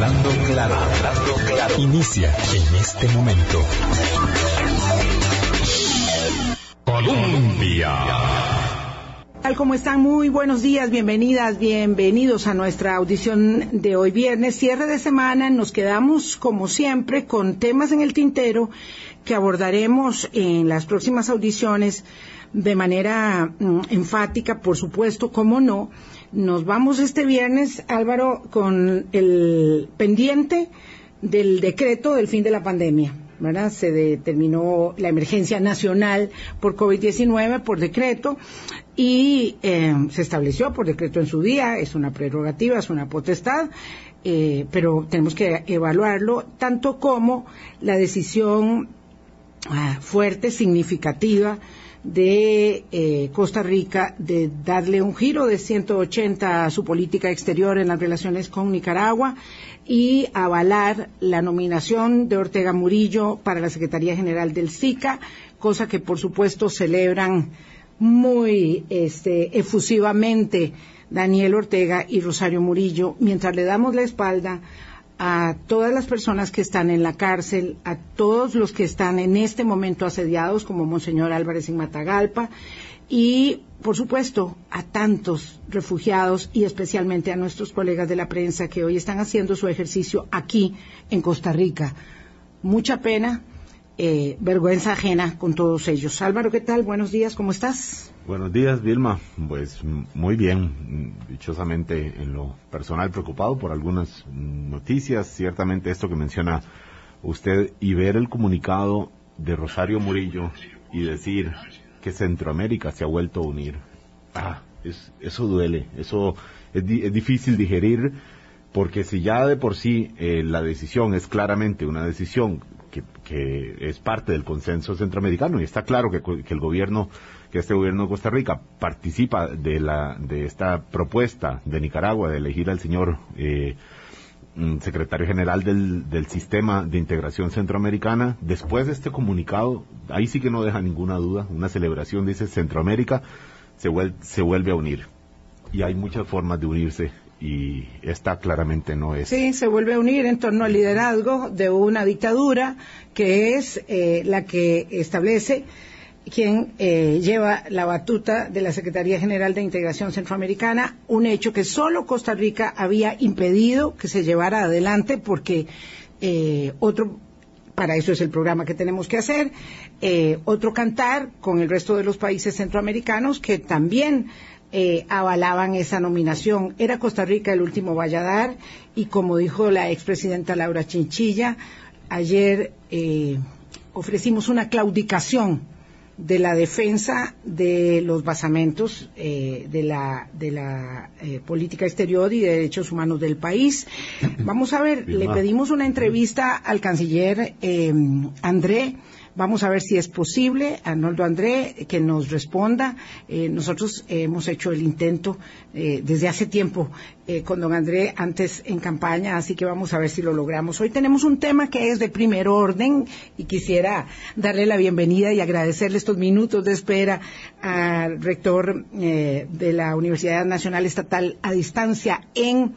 Hablando claro, hablando claro. Inicia en este momento. Colombia. Tal como están, muy buenos días, bienvenidas, bienvenidos a nuestra audición de hoy viernes, cierre de semana. Nos quedamos, como siempre, con temas en el tintero que abordaremos en las próximas audiciones de manera mm, enfática, por supuesto, como no. Nos vamos este viernes, Álvaro, con el pendiente del decreto del fin de la pandemia. ¿verdad? Se determinó la emergencia nacional por COVID-19 por decreto y eh, se estableció por decreto en su día, es una prerrogativa, es una potestad, eh, pero tenemos que evaluarlo tanto como la decisión ah, fuerte, significativa, de eh, Costa Rica de darle un giro de 180 a su política exterior en las relaciones con Nicaragua y avalar la nominación de Ortega Murillo para la Secretaría General del SICA, cosa que por supuesto celebran muy este, efusivamente Daniel Ortega y Rosario Murillo, mientras le damos la espalda a todas las personas que están en la cárcel, a todos los que están en este momento asediados, como Monseñor Álvarez en Matagalpa, y, por supuesto, a tantos refugiados y especialmente a nuestros colegas de la prensa que hoy están haciendo su ejercicio aquí en Costa Rica. Mucha pena, eh, vergüenza ajena con todos ellos. Álvaro, ¿qué tal? Buenos días, ¿cómo estás? Buenos días, Vilma. Pues muy bien, dichosamente en lo personal preocupado por algunas noticias, ciertamente esto que menciona usted y ver el comunicado de Rosario Murillo y decir que Centroamérica se ha vuelto a unir. Ah, eso duele, eso es, difícil digerir porque si ya de por sí eh, la decisión es claramente una decisión que, es parte del consenso centroamericano y está claro que, el gobierno, que este gobierno de Costa Rica participa de la de esta propuesta de Nicaragua de elegir al señor eh, mm, secretario general del, del sistema de integración centroamericana. Después de este comunicado, ahí sí que no deja ninguna duda, una celebración dice Centroamérica se, se vuelve a unir y hay muchas formas de unirse y esta claramente no es. Sí, se vuelve a unir en torno al liderazgo de una dictadura que es eh, la que establece quien eh, lleva la batuta de la Secretaría General de Integración Centroamericana, un hecho que solo Costa Rica había impedido que se llevara adelante porque eh, otro para eso es el programa que tenemos que hacer, otro cantar con el resto de los países centroamericanos que también eh, avalaban esa nominación. Era Costa Rica el último Valladar y como dijo la expresidenta Laura Chinchilla, ayer eh, ofrecimos una claudicación de la defensa de los basamentos eh, de la, de la política exterior y de derechos humanos del país. Vamos a ver, le pedimos una entrevista al canciller André Vamos a ver si es posible, Arnoldo André, que nos responda. Eh, nosotros hemos hecho el intento eh, desde hace tiempo eh, con don André antes en campaña, así que vamos a ver si lo logramos. Hoy tenemos un tema que es de primer orden y quisiera darle la bienvenida y agradecerle estos minutos de espera al rector de la Universidad Nacional Estatal a distancia en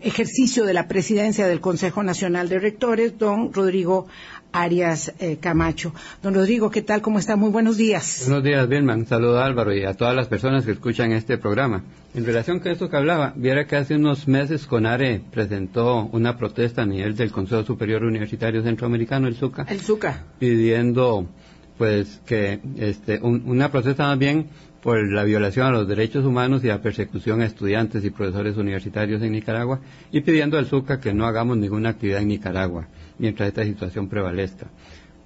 ejercicio de la presidencia del Consejo Nacional de Rectores, don Rodrigo Arias eh, Camacho. Don Rodrigo, ¿qué tal? ¿Cómo está? Muy buenos días. Buenos días, Bienman. Saludo a Álvaro y a todas las personas que escuchan este programa. En relación con esto que hablaba, viera que hace unos meses CONARE presentó una protesta a nivel del Consejo Superior Universitario Centroamericano, el SUCA. El SUCA. Pidiendo, pues, que este, una protesta más bien por la violación a los derechos humanos y la persecución a estudiantes y profesores universitarios en Nicaragua y pidiendo al SUCA que no hagamos ninguna actividad en Nicaragua mientras esta situación prevalezca.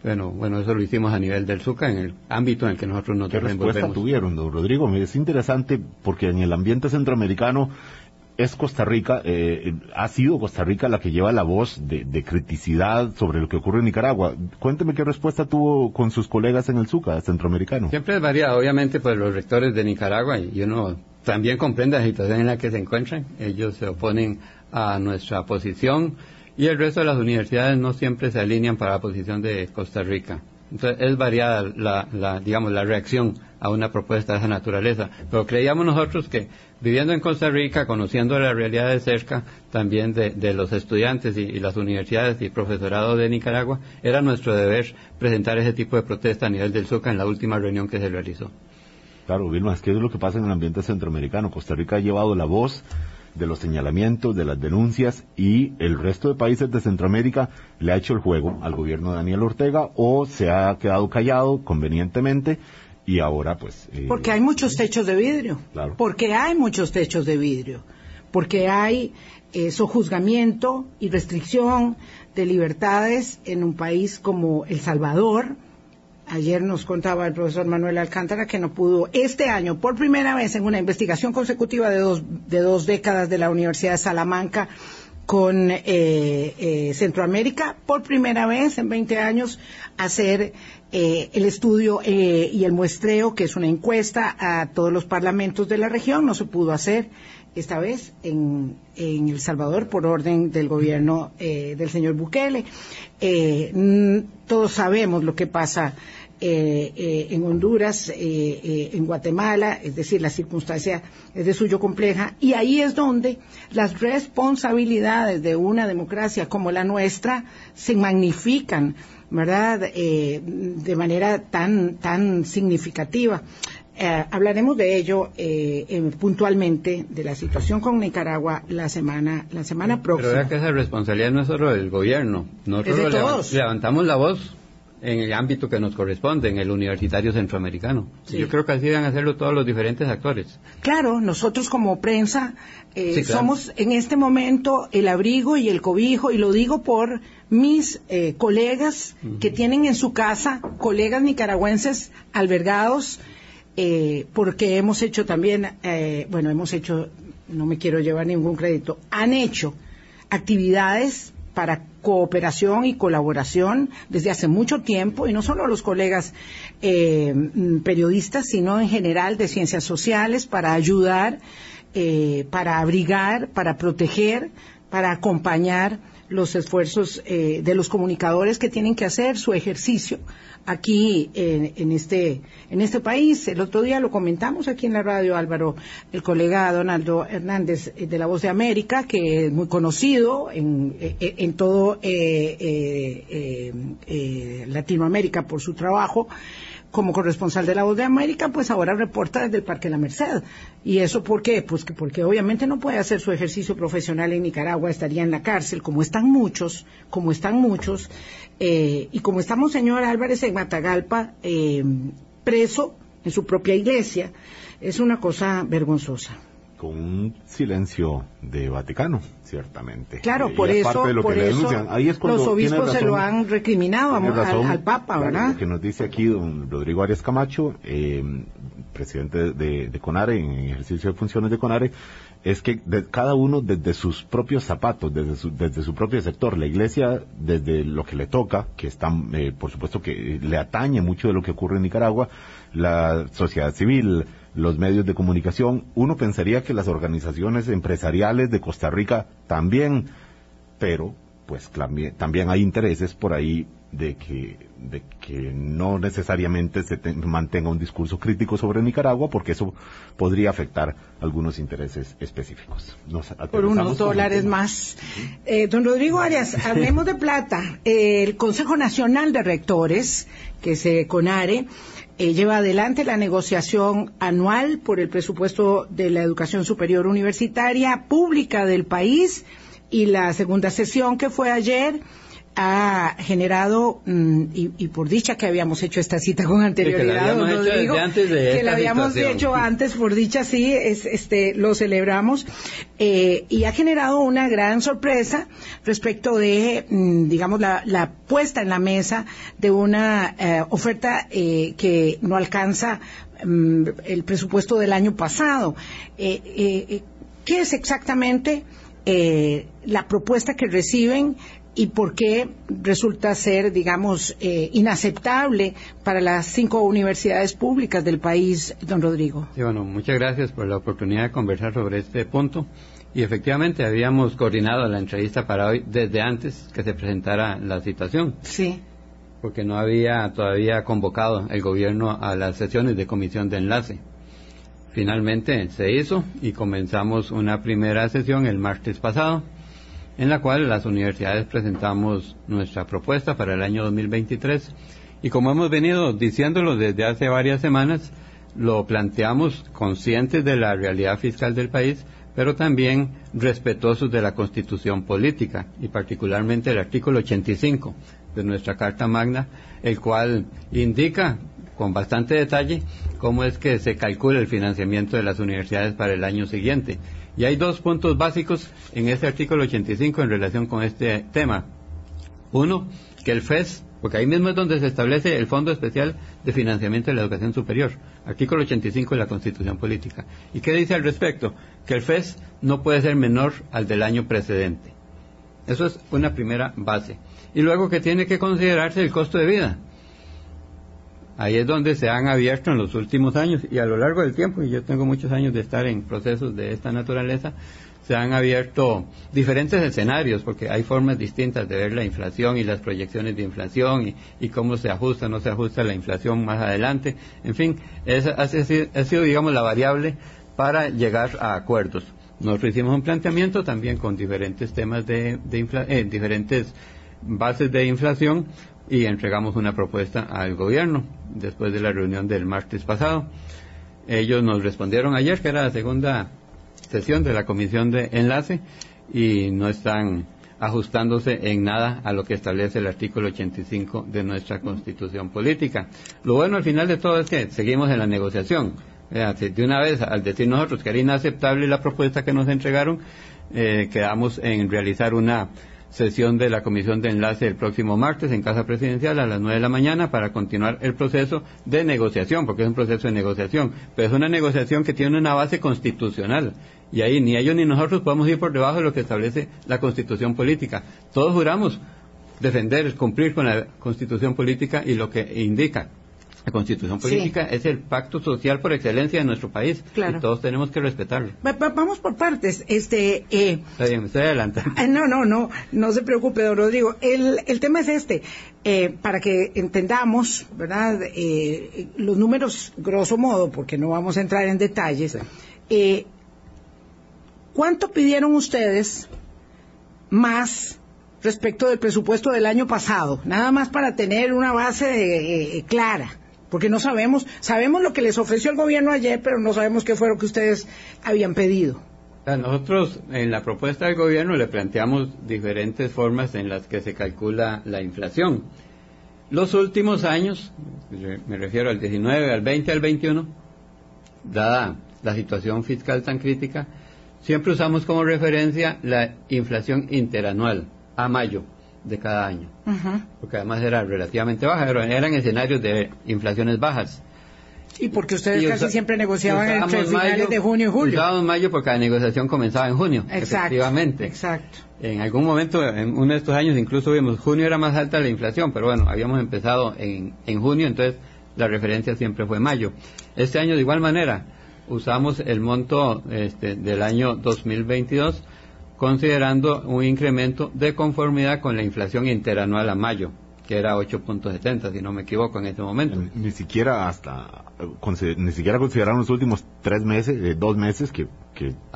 Bueno, bueno, eso lo hicimos a nivel del SUCA, en el ámbito en el que nosotros nos ¿Qué respuesta tuvieron, don Rodrigo? Es interesante porque en el ambiente centroamericano es Costa Rica, eh, ha sido Costa Rica la que lleva la voz de, criticidad sobre lo que ocurre en Nicaragua. Cuénteme qué respuesta tuvo con sus colegas en el SUCA centroamericano. Siempre es variado, obviamente, pues los rectores de Nicaragua, y uno también comprende la situación en la que se encuentran. Ellos se oponen a nuestra posición y el resto de las universidades no siempre se alinean para la posición de Costa Rica. Entonces es variada la, digamos, la reacción a una propuesta de esa naturaleza. Pero creíamos nosotros que viviendo en Costa Rica, conociendo la realidad de cerca también de, los estudiantes y, las universidades y profesorado de Nicaragua, era nuestro deber presentar ese tipo de protesta a nivel del SUCA en la última reunión que se realizó. Claro, Vilma, es que es lo que pasa en el ambiente centroamericano. Costa Rica ha llevado la voz de los señalamientos, de las denuncias y el resto de países de Centroamérica le ha hecho el juego al gobierno de Daniel Ortega o se ha quedado callado convenientemente y ahora pues... Eh, porque hay muchos techos de vidrio. Claro. Porque hay muchos techos de vidrio. Porque hay eh, sojuzgamiento y restricción de libertades en un país como El Salvador, Ayer nos contaba el profesor Manuel Alcántara que no pudo este año, por primera vez en una investigación consecutiva de dos, de dos décadas de la Universidad de Salamanca con eh, eh, Centroamérica, por primera vez en 20 años, hacer eh, el estudio y el muestreo, que es una encuesta a todos los parlamentos de la región. No se pudo hacer esta vez en, en El Salvador por orden del gobierno del señor Bukele. todos sabemos lo que pasa eh, eh, en Honduras, eh, en Guatemala, es decir, la circunstancia es de suyo compleja, y ahí es donde las responsabilidades de una democracia como la nuestra se magnifican, ¿verdad?, de manera tan, tan significativa. hablaremos de ello puntualmente de la situación con Nicaragua la semana la semana próxima. Pero vea que esa responsabilidad no es solo del gobierno. Nosotros levantamos la voz en el ámbito que nos corresponde, en el universitario centroamericano. Yo creo que así deben hacerlo todos los diferentes actores. Claro, nosotros como prensa eh, somos en este momento el abrigo y el cobijo, y lo digo por mis eh, colegas que tienen en su casa, colegas nicaragüenses albergados, eh, porque hemos hecho también, bueno, hemos hecho, no me quiero llevar ningún crédito, han hecho actividades para cooperación y colaboración desde hace mucho tiempo, y no solo los colegas eh, periodistas, sino en general de ciencias sociales, para ayudar, eh, para abrigar, para proteger, para acompañar los esfuerzos eh, de los comunicadores que tienen que hacer su ejercicio aquí en, este en este país. El otro día lo comentamos aquí en la radio, Álvaro, el colega Donaldo Hernández eh, de La Voz de América, que es muy conocido en, eh, en todo Latinoamérica por su trabajo como corresponsal de La Voz de América, pues ahora reporta desde el Parque La Merced. ¿Y eso por qué? Pues que porque obviamente no puede hacer su ejercicio profesional en Nicaragua, estaría en la cárcel, como están muchos, como están muchos, eh, y como estamos, señor Álvarez, en Matagalpa, eh, preso en su propia iglesia, es una cosa vergonzosa con un silencio de Vaticano, ciertamente. Claro, por eso, por eso los obispos se lo han recriminado al, Papa, ¿verdad? Lo que nos dice aquí don Rodrigo Arias Camacho, eh, presidente de, CONARE, en ejercicio de funciones de CONARE, es que cada uno desde sus propios zapatos, desde su, desde su propio sector, la iglesia desde lo que le toca, que está, eh, por supuesto que le atañe mucho de lo que ocurre en Nicaragua, la sociedad civil, los medios de comunicación. Uno pensaría que las organizaciones empresariales de Costa Rica también, pero pues también, hay intereses por ahí de que, de que no necesariamente se mantenga un discurso crítico sobre Nicaragua, porque eso podría afectar algunos intereses específicos. por unos dólares más. Eh, don Rodrigo Arias, hablemos de plata. el Consejo Nacional de Rectores, que se CONARE, eh, lleva adelante la negociación anual por el presupuesto de la educación superior universitaria pública del país y la segunda sesión que fue ayer ha generado, mm, y, por dicha que habíamos hecho esta cita con anterioridad, que la habíamos hecho antes, por dicha sí, es, este, lo celebramos, eh, y ha generado una gran sorpresa respecto de, mm, digamos, la, puesta en la mesa de una eh, oferta eh, que no alcanza mm, el presupuesto del año pasado. ¿Qué es exactamente? la propuesta que reciben y por qué resulta ser, digamos, eh, inaceptable para las cinco universidades públicas del país, don Rodrigo. Sí, bueno, muchas gracias por la oportunidad de conversar sobre este punto. Y efectivamente habíamos coordinado la entrevista para hoy desde antes que se presentara la situación. Sí. porque no había todavía convocado el gobierno a las sesiones de comisión de enlace. Finalmente se hizo y comenzamos una primera sesión el martes pasado, en la cual las universidades presentamos nuestra propuesta para el año 2023 y como hemos venido diciéndolo desde hace varias semanas, lo planteamos conscientes de la realidad fiscal del país, pero también respetuosos de la constitución política y particularmente el artículo 85 de nuestra Carta Magna, el cual indica con bastante detalle cómo es que se calcula el financiamiento de las universidades para el año siguiente. Y hay dos puntos básicos en este artículo 85 en relación con este tema. Uno, que el FES, porque ahí mismo es donde se establece el Fondo Especial de Financiamiento de la Educación Superior, artículo 85 de la Constitución Política. ¿Y qué dice al respecto? Que el FES no puede ser menor al del año precedente. Eso es una primera base. Y luego que tiene que considerarse el costo de vida. Ahí es donde se han abierto en los últimos años y a lo largo del tiempo, y yo tengo muchos años de estar en procesos de esta naturaleza, se han abierto diferentes escenarios, porque hay formas distintas de ver la inflación y las proyecciones de inflación y, cómo se ajusta o no se ajusta la inflación más adelante. En fin, esa ha, sido, digamos, la variable para llegar a acuerdos. Nosotros hicimos un planteamiento también con diferentes temas de, eh, diferentes bases de inflación y entregamos una propuesta al gobierno después de la reunión del martes pasado. Ellos nos respondieron ayer, que era la segunda sesión de la comisión de enlace, y no están ajustándose en nada a lo que establece el artículo 85 de nuestra constitución política. Lo bueno al final de todo es que seguimos en la negociación. De una vez, al decir nosotros que era inaceptable la propuesta que nos entregaron, eh, quedamos en realizar una sesión de la Comisión de Enlace el próximo martes en Casa Presidencial a las nueve de la mañana para continuar el proceso de negociación, porque es un proceso de negociación, pero es una negociación que tiene una base constitucional. Y ahí ni ellos ni nosotros podemos ir por debajo de lo que establece la constitución política. Todos juramos defender, cumplir con la constitución política y lo que indica la constitución política es el pacto social por excelencia de nuestro país y todos tenemos que respetarlo. vamos por partes. Este, eh, Está bien, estoy adelantando. Eh, no, no, no, no se preocupe, don Rodrigo. El, el tema es este, eh, para que entendamos, ¿verdad? Eh, los números, grosso modo, porque no vamos a entrar en detalles. Eh, ¿Cuánto pidieron ustedes más respecto del presupuesto del año pasado? Nada más para tener una base clara porque no sabemos, sabemos lo que les ofreció el gobierno ayer, pero no sabemos qué fue lo que ustedes habían pedido. Nosotros en la propuesta del gobierno le planteamos diferentes formas en las que se calcula la inflación. Los últimos años, me refiero al 19, al 20, al 21, dada la situación fiscal tan crítica, siempre usamos como referencia la inflación interanual a mayo de cada año, porque además era relativamente baja, pero eran escenarios de inflaciones bajas. Y porque ustedes casi siempre negociaban entre finales de junio y julio. Usábamos mayo porque la negociación comenzaba en junio, efectivamente. Exacto. En algún momento, en uno de estos años, incluso vimos, junio era más alta la inflación, pero bueno, habíamos empezado en, en junio, entonces la referencia siempre fue mayo. Este año, de igual manera, usamos el monto este, del año 2022 considerando un incremento de conformidad con la inflación interanual a mayo, que era 8.70, si no me equivoco, en este momento. Ni siquiera hasta, ni siquiera consideraron los últimos tres meses, eh, dos meses que,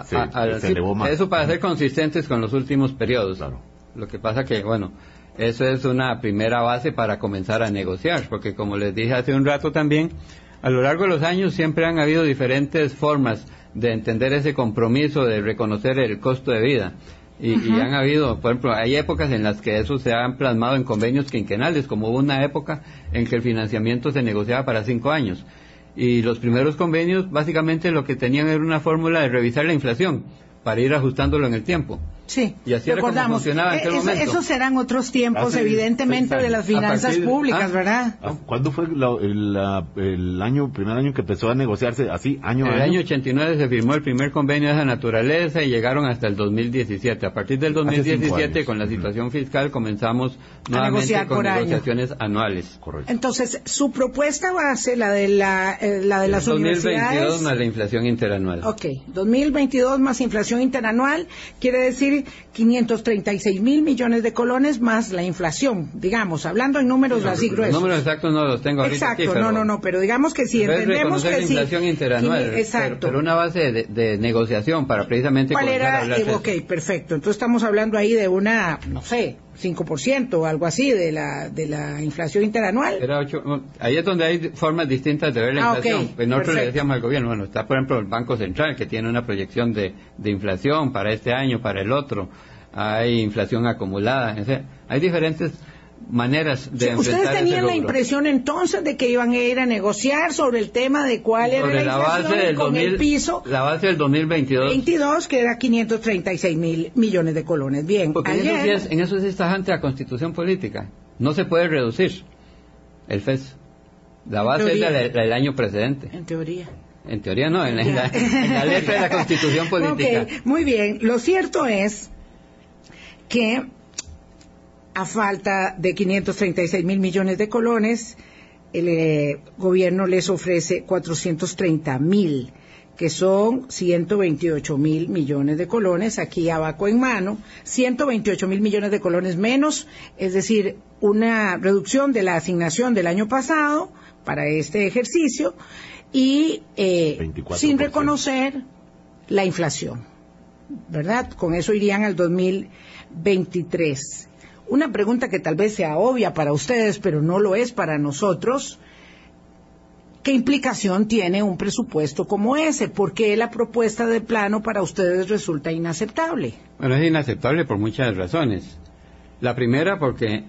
se, elevó más. Eso para ser consistentes con los últimos periodos. Claro. Lo que pasa que, bueno, eso es una primera base para comenzar a negociar, porque como les dije hace un rato también, a lo largo de los años siempre han habido diferentes formas de entender ese compromiso de reconocer el costo de vida. Y, han habido, por ejemplo, hay épocas en las que eso se han plasmado en convenios quinquenales, como hubo una época en que el financiamiento se negociaba para cinco años. Y los primeros convenios básicamente lo que tenían era una fórmula de revisar la inflación para ir ajustándolo en el tiempo. Sí, y así recordamos. Era como en Esos serán otros tiempos, evidentemente, de las finanzas públicas, ah, ¿verdad? Ah, ¿Cuándo fue el, año, primer año que empezó a negociarse así, año a El año 89 se firmó el primer convenio de esa naturaleza y llegaron hasta el 2017. A partir del 2017, con la situación fiscal, comenzamos nuevamente con negociaciones anuales. Correcto. Entonces, su propuesta base, la de, la, eh, la de las 2022 más la inflación interanual. Ok, 2022 más inflación inflación interanual quiere decir 536 mil millones de colones más la inflación, digamos, hablando en números así gruesos. Los números exactos no los tengo ahorita Exacto, aquí, pero no, no, no, pero digamos que si entendemos que la sí. interanual, Exacto. Pero, pero una base de, de negociación para precisamente ¿Cuál a era? de Eh, ok, perfecto. Entonces estamos hablando ahí de una, no sé, 5% o algo así de la, de la inflación interanual. Era ocho- ahí es donde hay formas distintas de ver la Ah, inflación. ok, Pues nosotros le perfecto. decíamos al gobierno, bueno, está por ejemplo el Banco Central que tiene una proyección de, de inflación para este año, para el otro. Hay inflación acumulada. hay diferentes maneras de Sí, enfrentar ¿Ustedes ese tenían la impresión entonces de que iban a ir a negociar sobre el tema de cuál era Sobre la la inflación base del con 2000, el piso la base del 2022. 22, que era 536 mil millones de colones? Bien, Porque en eso, sí ayer, es, en eso sí está tajante la constitución política. No se puede reducir el FES. La base es la, del año precedente. en teoría. En teoría no, en la, en la- en la letra de la constitución política. Muy bien. Lo cierto es que a falta de 536 mil millones de colones, el eh, gobierno les ofrece 430 mil, que son 128 mil millones de colones, aquí abaco en mano, 128 mil millones de colones menos, es decir, una reducción de la asignación del año pasado para este ejercicio y eh, 24%. sin reconocer la inflación, ¿verdad? Con eso irían al 2023. Una pregunta que tal vez sea obvia para ustedes, pero no lo es para nosotros. ¿Qué implicación tiene un presupuesto como ese? ¿Por qué la propuesta de plano para ustedes resulta inaceptable? Bueno, es inaceptable por muchas razones. La primera porque,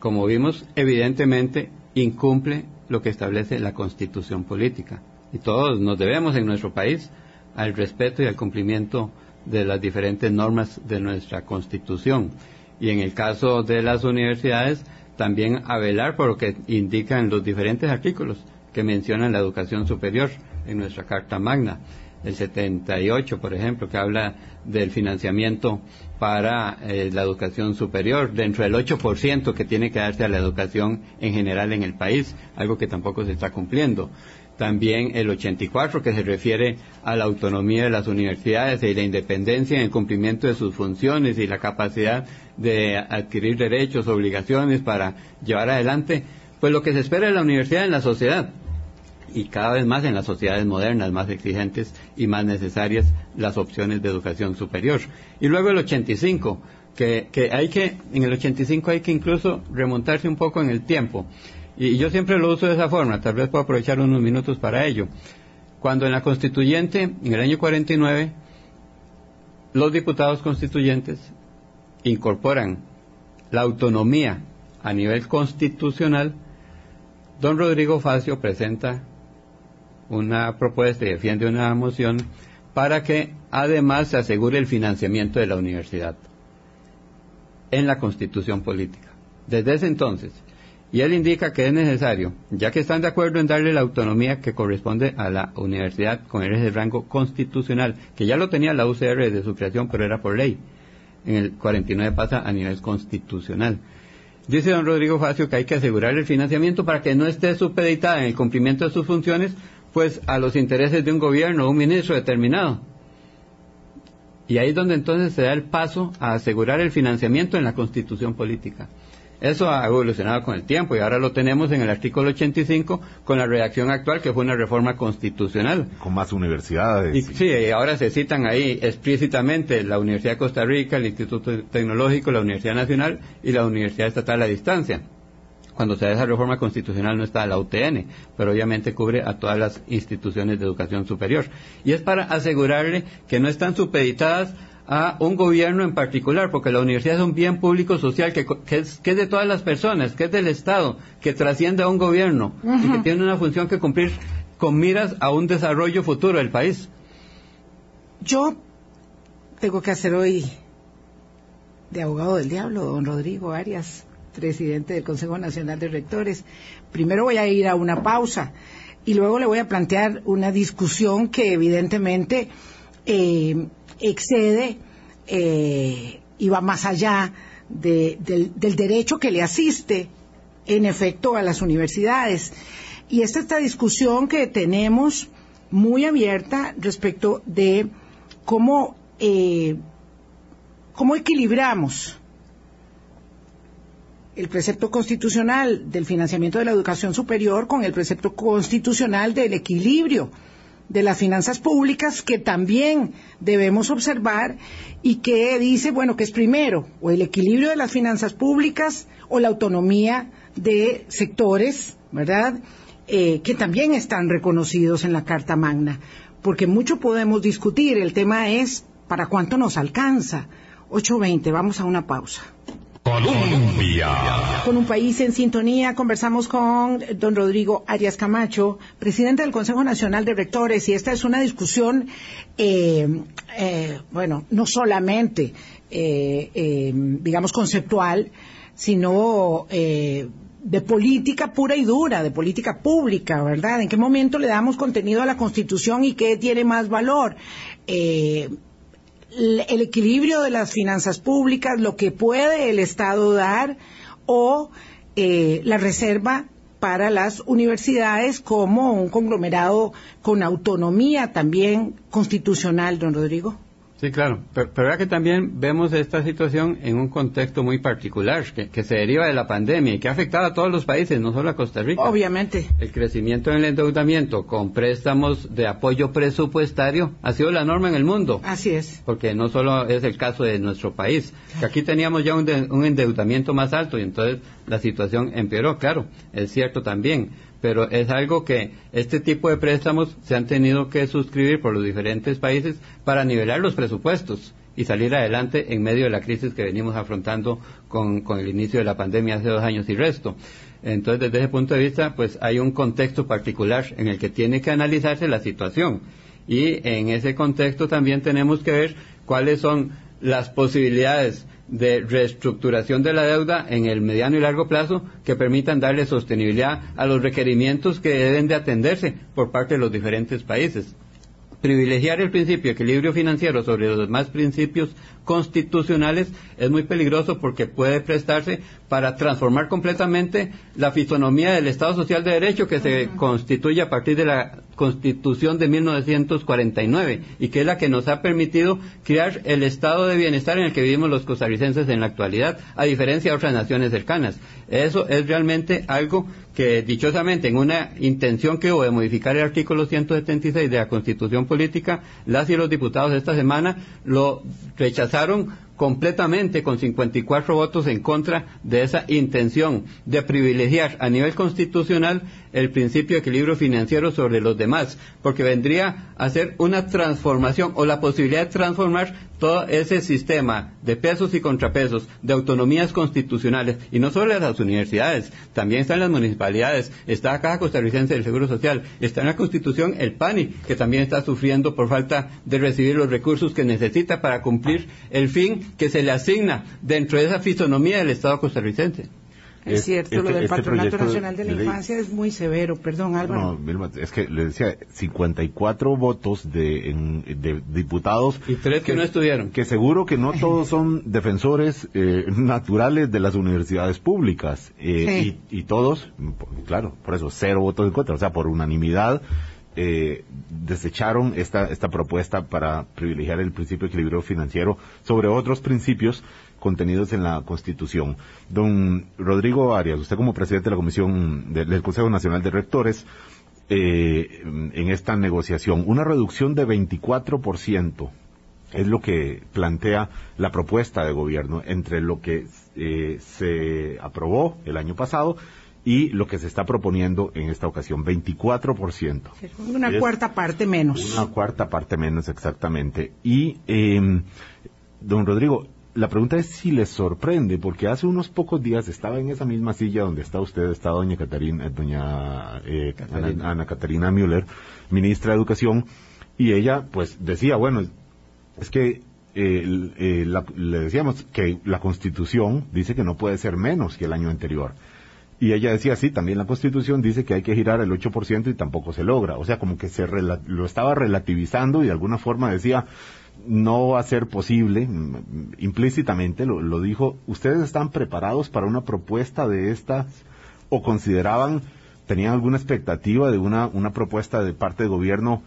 como vimos, evidentemente incumple lo que establece la constitución política. Y todos nos debemos en nuestro país al respeto y al cumplimiento de las diferentes normas de nuestra constitución. Y en el caso de las universidades, también a velar por lo que indican los diferentes artículos que mencionan la educación superior en nuestra Carta Magna. El 78, por ejemplo, que habla del financiamiento para eh, la educación superior, dentro del 8% que tiene que darse a la educación en general en el país, algo que tampoco se está cumpliendo. También el 84, que se refiere a la autonomía de las universidades y la independencia en el cumplimiento de sus funciones y la capacidad de adquirir derechos, obligaciones para llevar adelante, pues lo que se espera de la universidad en la sociedad y cada vez más en las sociedades modernas, más exigentes y más necesarias las opciones de educación superior. Y luego el 85, que, que hay que, en el 85 hay que incluso remontarse un poco en el tiempo. Y yo siempre lo uso de esa forma, tal vez puedo aprovechar unos minutos para ello. Cuando en la constituyente, en el año 49, los diputados constituyentes incorporan la autonomía a nivel constitucional, don Rodrigo Facio presenta una propuesta y defiende una moción para que además se asegure el financiamiento de la universidad en la constitución política. Desde ese entonces, y él indica que es necesario, ya que están de acuerdo en darle la autonomía que corresponde a la universidad con ese rango constitucional, que ya lo tenía la UCR desde su creación, pero era por ley. En el 49 pasa a nivel constitucional. Dice don Rodrigo Facio que hay que asegurar el financiamiento para que no esté supeditada en el cumplimiento de sus funciones, pues a los intereses de un gobierno o un ministro determinado. Y ahí es donde entonces se da el paso a asegurar el financiamiento en la constitución política. Eso ha evolucionado con el tiempo y ahora lo tenemos en el artículo 85 con la redacción actual que fue una reforma constitucional. Con más universidades. Y, sí, y ahora se citan ahí explícitamente la Universidad de Costa Rica, el Instituto Tecnológico, la Universidad Nacional y la Universidad Estatal a Distancia. Cuando se da esa reforma constitucional no está la UTN, pero obviamente cubre a todas las instituciones de educación superior. Y es para asegurarle que no están supeditadas a un gobierno en particular, porque la universidad es un bien público social que, que, es, que es de todas las personas, que es del Estado, que trasciende a un gobierno uh -huh. y que tiene una función que cumplir con miras a un desarrollo futuro del país. Yo tengo que hacer hoy de abogado del diablo, don Rodrigo Arias, presidente del Consejo Nacional de Rectores. Primero voy a ir a una pausa y luego le voy a plantear una discusión que evidentemente eh, excede eh, y va más allá de, del, del, derecho que le asiste, en efecto, a las universidades. Y esta esta discusión que tenemos muy abierta respecto de cómo eh, cómo equilibramos el precepto constitucional del financiamiento de la educación superior con el precepto constitucional del equilibrio de las finanzas públicas que también debemos observar y que dice, bueno, que es primero o el equilibrio de las finanzas públicas o la autonomía de sectores, ¿verdad? Eh, que también están reconocidos en la Carta Magna, porque mucho podemos discutir, el tema es para cuánto nos alcanza. 8.20, vamos a una pausa. Colombia. Con un país en sintonía, conversamos con don Rodrigo Arias Camacho, presidente del Consejo Nacional de Rectores, y esta es una discusión, eh, eh, bueno, no solamente, eh, digamos, conceptual, sino de política pura y dura, de política pública, ¿verdad? ¿En qué momento le damos contenido a la Constitución y qué tiene más valor? El equilibrio de las finanzas públicas, lo que puede el Estado dar o eh, la reserva para las universidades como un conglomerado con autonomía también constitucional, don Rodrigo. Sí, claro, pero, pero que también vemos esta situación en un contexto muy particular que, se deriva de la pandemia y que ha afectado a todos los países, no solo a Costa Rica. Obviamente. El crecimiento en el endeudamiento con préstamos de apoyo presupuestario ha sido la norma en el mundo. Así es. Porque no solo es el caso de nuestro país, que aquí teníamos ya un, un endeudamiento más alto y entonces la situación empeoró, claro, es cierto también pero es algo que este tipo de préstamos se han tenido que suscribir por los diferentes países para nivelar los presupuestos y salir adelante en medio de la crisis que venimos afrontando con, el inicio de la pandemia hace dos años y resto. Entonces, desde ese punto de vista, pues hay un contexto particular en el que tiene que analizarse la situación. Y en ese contexto también tenemos que ver cuáles son las posibilidades de reestructuración de la deuda en el mediano y largo plazo que permitan darle sostenibilidad a los requerimientos que deben de atenderse por parte de los diferentes países. Privilegiar el principio de equilibrio financiero sobre los demás principios constitucionales es muy peligroso porque puede prestarse para transformar completamente la fisonomía del Estado Social de Derecho que se constituye a partir de la Constitución de 1949 y que es la que nos ha permitido crear el estado de bienestar en el que vivimos los costarricenses en la actualidad, a diferencia de otras naciones cercanas. Eso es realmente algo que, dichosamente, en una intención que hubo de modificar el artículo 176 de la Constitución Política, las y los diputados esta semana lo rechazaron Abteilung completamente con 54 votos en contra de esa intención de privilegiar a nivel constitucional el principio de equilibrio financiero sobre los demás, porque vendría a ser una transformación o la posibilidad de transformar todo ese sistema de pesos y contrapesos, de autonomías constitucionales, y no solo en las universidades, también están las municipalidades, está la Caja Costarricense del Seguro Social, está en la Constitución el PANI, que también está sufriendo por falta de recibir los recursos que necesita para cumplir el fin que se le asigna dentro de esa fisonomía del Estado costarricense. Es, cierto, lo este- del este Patronato Nacional de, la Infancia es muy severo, perdón Álvaro. No, es que le decía, 54 votos de, de diputados. Y tres que, no estuvieron. Que seguro que no todos son defensores eh, naturales de las universidades públicas. Eh, y, y, todos, claro, por eso, cero votos en contra, o sea, por unanimidad. Eh, desecharon esta, esta propuesta para privilegiar el principio de equilibrio financiero sobre otros principios contenidos en la Constitución. Don Rodrigo Arias, usted como presidente de la Comisión del Consejo Nacional de Rectores, eh, en esta negociación, una reducción de 24% es lo que plantea la propuesta de gobierno entre lo que eh, se aprobó el año pasado y lo que se está proponiendo en esta ocasión, 24%. Una cuarta parte menos. Una cuarta parte menos, exactamente. Y, eh, don Rodrigo, la pregunta es si les sorprende, porque hace unos pocos días estaba en esa misma silla donde está usted, está doña Catarina, eh, doña eh, Ana, Catarina Müller, ministra de Educación, y ella pues decía, bueno, es que eh, le decíamos que la Constitución dice que no puede ser menos que el año anterior. Y ella decía, sí, también la Constitución dice que hay que girar el 8% y tampoco se logra. O sea, como que se lo estaba relativizando y de alguna forma decía, no va a ser posible, mm, implícitamente lo, dijo, ¿ustedes están preparados para una propuesta de estas o consideraban, tenían alguna expectativa de una, una propuesta de parte del gobierno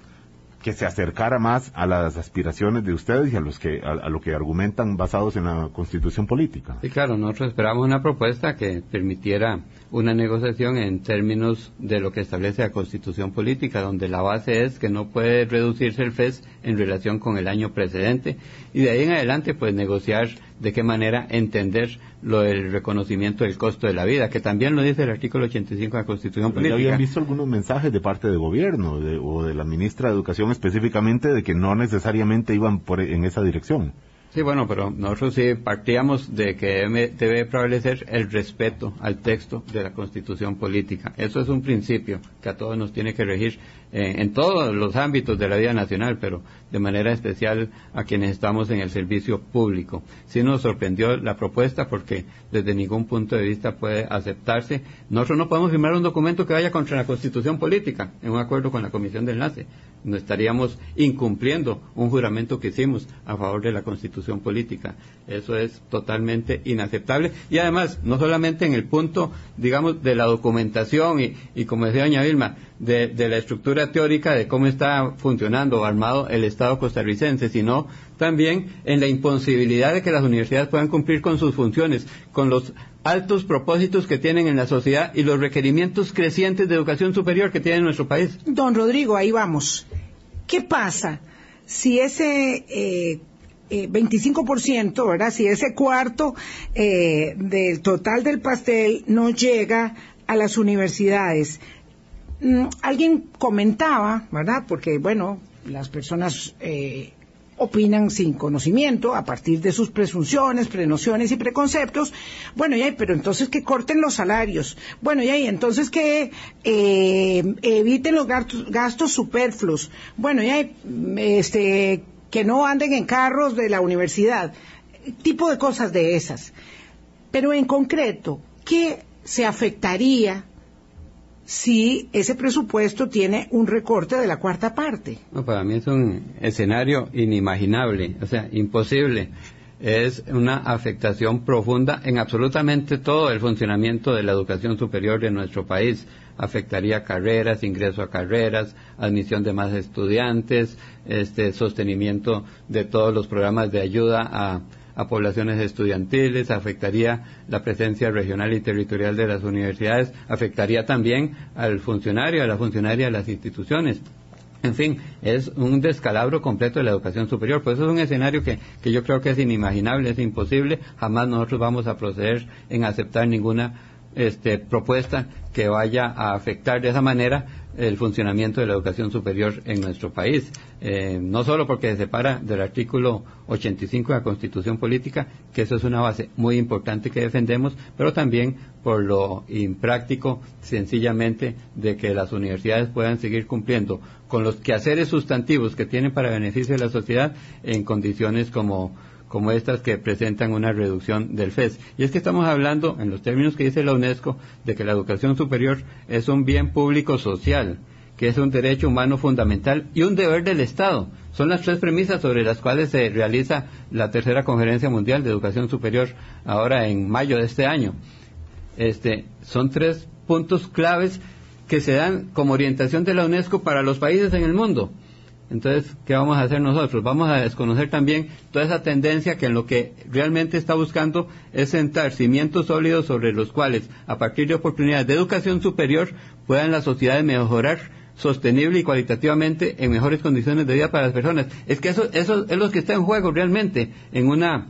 que se acercara más a las aspiraciones de ustedes y a los que a, lo que argumentan basados en la constitución política. Sí, claro, nosotros esperamos una propuesta que permitiera una negociación en términos de lo que establece la constitución política, donde la base es que no puede reducirse el FES en relación con el año precedente y de ahí en adelante pues negociar de qué manera entender lo del reconocimiento del costo de la vida, que también lo dice el artículo 85 de la Constitución Política. ¿Ya habían visto algunos mensajes de parte del gobierno o de la ministra de Educación específicamente de que no necesariamente iban por, en esa dirección? Sí, bueno, pero nosotros sí partíamos de que debe prevalecer el respeto al texto de la Constitución Política. Eso es un principio que a todos nos tiene que regir eh, en todos los ámbitos de la vida nacional, pero de manera especial a quienes estamos en el servicio público. Sí nos sorprendió la propuesta porque desde ningún punto de vista puede aceptarse. Nosotros no podemos firmar un documento que vaya contra la Constitución Política, en un acuerdo con la Comisión de Enlace. No estaríamos incumpliendo un juramento que hicimos a favor de la Constitución Política. Eso es totalmente inaceptable. Y además, no solamente en el punto, digamos, de la documentación y, y como decía doña Vilma, de, la estructura teórica de cómo está funcionando o armado el Estado costarricense, sino también en la imposibilidad de que las universidades puedan cumplir con sus funciones, con los altos propósitos que tienen en la sociedad y los requerimientos crecientes de educación superior que tiene nuestro país. Don Rodrigo, ahí vamos. ¿Qué pasa si ese eh, 25%, eh, ¿verdad? Si ese cuarto eh, del total del pastel no llega a las universidades, Mm, alguien comentaba, ¿verdad? Porque, bueno, las personas eh, opinan sin conocimiento, a partir de sus presunciones, prenociones y preconceptos. Bueno, ya, pero entonces que corten los salarios. Bueno, y entonces que eh, eviten los gastos, gastos superfluos. Bueno, ya, este, que no anden en carros de la universidad. Tipo de cosas de esas. Pero en concreto, ¿qué se afectaría si ese presupuesto tiene un recorte de la cuarta parte. para mí es un escenario inimaginable, o sea, imposible. Es una afectación profunda en absolutamente todo el funcionamiento de la educación superior de nuestro país. Afectaría carreras, ingreso a carreras, admisión de más estudiantes, este sostenimiento de todos los programas de ayuda a a poblaciones estudiantiles, afectaría la presencia regional y territorial de las universidades, afectaría también al funcionario, a la funcionaria de las instituciones. En fin, es un descalabro completo de la educación superior. Pues eso es un escenario que, que yo creo que es inimaginable, es imposible. Jamás nosotros vamos a proceder en aceptar ninguna este, propuesta que vaya a afectar de esa manera el funcionamiento de la educación superior en nuestro país. Eh, no solo porque se separa del artículo 85 de la Constitución Política, que eso es una base muy importante que defendemos, pero también por lo impráctico, sencillamente, de que las universidades puedan seguir cumpliendo con los quehaceres sustantivos que tienen para beneficio de la sociedad en condiciones como como estas que presentan una reducción del FES. Y es que estamos hablando, en los términos que dice la UNESCO, de que la educación superior es un bien público social, que es un derecho humano fundamental y un deber del Estado. Son las tres premisas sobre las cuales se realiza la tercera conferencia mundial de educación superior ahora en mayo de este año. Este, son tres puntos claves que se dan como orientación de la UNESCO para los países en el mundo. Entonces, ¿qué vamos a hacer nosotros? Vamos a desconocer también toda esa tendencia que en lo que realmente está buscando es sentar cimientos sólidos sobre los cuales, a partir de oportunidades de educación superior, puedan las sociedades mejorar sostenible y cualitativamente en mejores condiciones de vida para las personas. Es que eso, eso es lo que está en juego realmente en una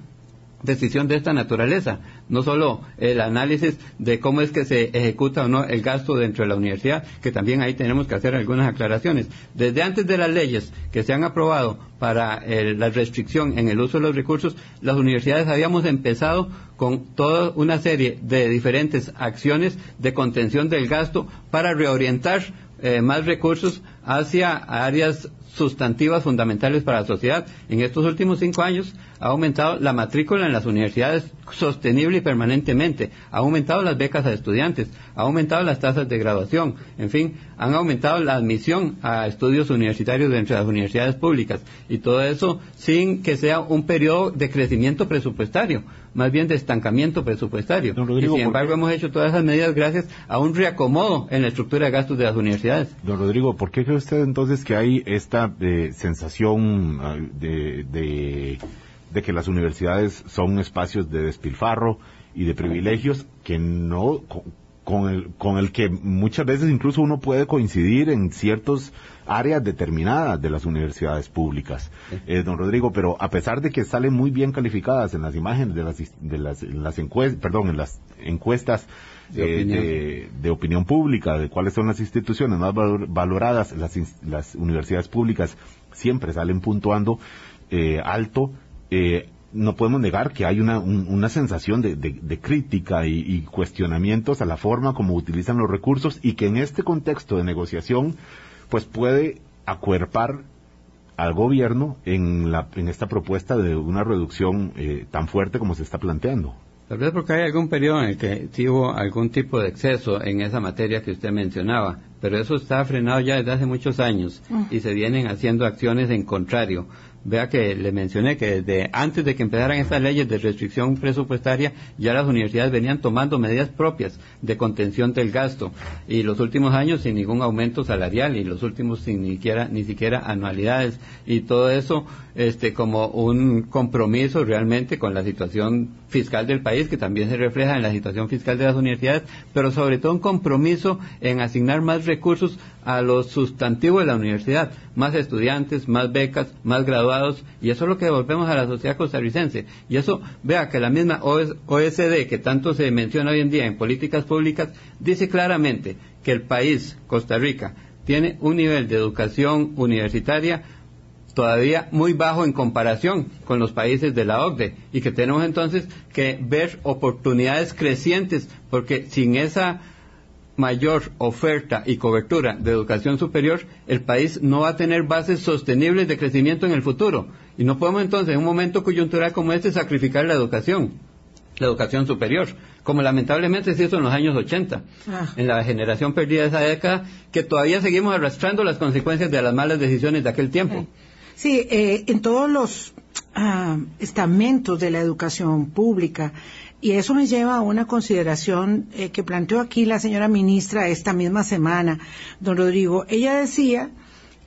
decisión de esta naturaleza, no solo el análisis de cómo es que se ejecuta o no el gasto dentro de la universidad, que también ahí tenemos que hacer algunas aclaraciones. Desde antes de las leyes que se han aprobado para la restricción en el uso de los recursos, las universidades habíamos empezado con toda una serie de diferentes acciones de contención del gasto para reorientar eh, más recursos hacia áreas sustantivas fundamentales para la sociedad. En estos últimos cinco años ha aumentado la matrícula en las universidades sostenible y permanentemente, ha aumentado las becas a estudiantes, ha aumentado las tasas de graduación, en fin, han aumentado la admisión a estudios universitarios dentro de las universidades públicas y todo eso sin que sea un periodo de crecimiento presupuestario, más bien de estancamiento presupuestario. y sin embargo hemos hecho todas esas medidas gracias a un reacomodo en la estructura de gastos de las universidades. Don Rodrigo, ¿por qué cree usted entonces que hay esta eh, sensación ah, de, de, de, que las universidades son espacios de despilfarro y de privilegios que no con el, con el que muchas veces incluso uno puede coincidir en ciertas áreas determinadas de las universidades públicas, eh, don Rodrigo, pero a pesar de que salen muy bien calificadas en las imágenes de las, de las, las encuestas, perdón, en las encuestas de, eh, opinión. De, de, opinión pública, de cuáles son las instituciones más valoradas, las, las universidades públicas siempre salen puntuando eh, alto, eh, no podemos negar que hay una, un, una sensación de, de, de crítica y, y, cuestionamientos a la forma como utilizan los recursos y que en este contexto de negociación pues puede acuerpar al gobierno en, la, en esta propuesta de una reducción eh, tan fuerte como se está planteando. Tal vez porque hay algún periodo en el que hubo algún tipo de exceso en esa materia que usted mencionaba, pero eso está frenado ya desde hace muchos años y se vienen haciendo acciones en contrario. Vea que le mencioné que antes de que empezaran estas leyes de restricción presupuestaria, ya las universidades venían tomando medidas propias de contención del gasto. Y los últimos años sin ningún aumento salarial y los últimos sin ni siquiera, ni siquiera anualidades. Y todo eso este, como un compromiso realmente con la situación fiscal del país que también se refleja en la situación fiscal de las universidades, pero sobre todo un compromiso en asignar más recursos a los sustantivos de la universidad, más estudiantes, más becas, más graduados, y eso es lo que devolvemos a la sociedad costarricense. Y eso, vea que la misma OECD, que tanto se menciona hoy en día en políticas públicas, dice claramente que el país, Costa Rica, tiene un nivel de educación universitaria todavía muy bajo en comparación con los países de la OCDE y que tenemos entonces que ver oportunidades crecientes porque sin esa mayor oferta y cobertura de educación superior, el país no va a tener bases sostenibles de crecimiento en el futuro. Y no podemos entonces, en un momento coyuntural como este, sacrificar la educación, la educación superior, como lamentablemente se hizo en los años 80, ah. en la generación perdida de esa década, que todavía seguimos arrastrando las consecuencias de las malas decisiones de aquel tiempo. Sí, eh, en todos los ah, estamentos de la educación pública, y eso me lleva a una consideración eh, que planteó aquí la señora ministra esta misma semana, don Rodrigo. Ella decía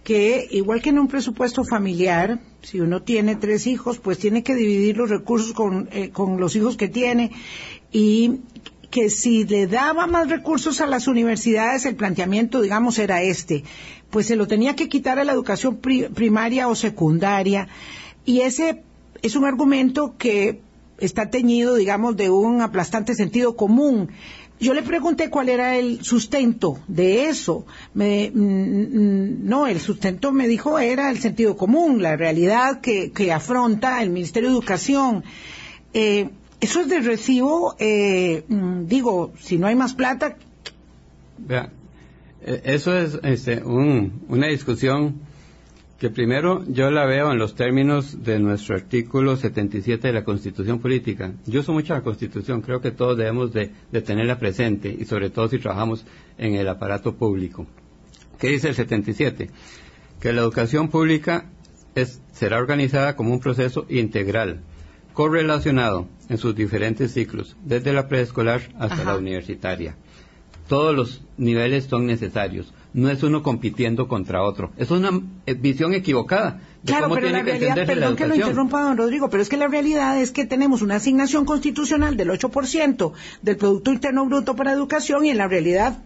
que igual que en un presupuesto familiar, si uno tiene tres hijos, pues tiene que dividir los recursos con, eh, con los hijos que tiene y que si le daba más recursos a las universidades, el planteamiento, digamos, era este, pues se lo tenía que quitar a la educación pri primaria o secundaria. Y ese es un argumento que está teñido, digamos, de un aplastante sentido común. Yo le pregunté cuál era el sustento de eso. Me, mm, no, el sustento me dijo era el sentido común, la realidad que, que afronta el Ministerio de Educación. Eh, eso es de recibo, eh, mm, digo, si no hay más plata. Eh, eso es este, un, una discusión que primero yo la veo en los términos de nuestro artículo 77 de la Constitución Política. Yo uso mucho la Constitución, creo que todos debemos de, de, tenerla presente y sobre todo si trabajamos en el aparato público. ¿Qué dice el 77? Que la educación pública es, será organizada como un proceso integral, correlacionado en sus diferentes ciclos, desde la preescolar hasta Ajá. la universitaria. Todos los niveles son necesarios no es uno compitiendo contra otro. Es una eh, visión equivocada. De claro, cómo pero tiene la realidad, perdón la que lo interrumpa, don Rodrigo, pero es que la realidad es que tenemos una asignación constitucional del 8% del Producto Interno Bruto para educación y en la realidad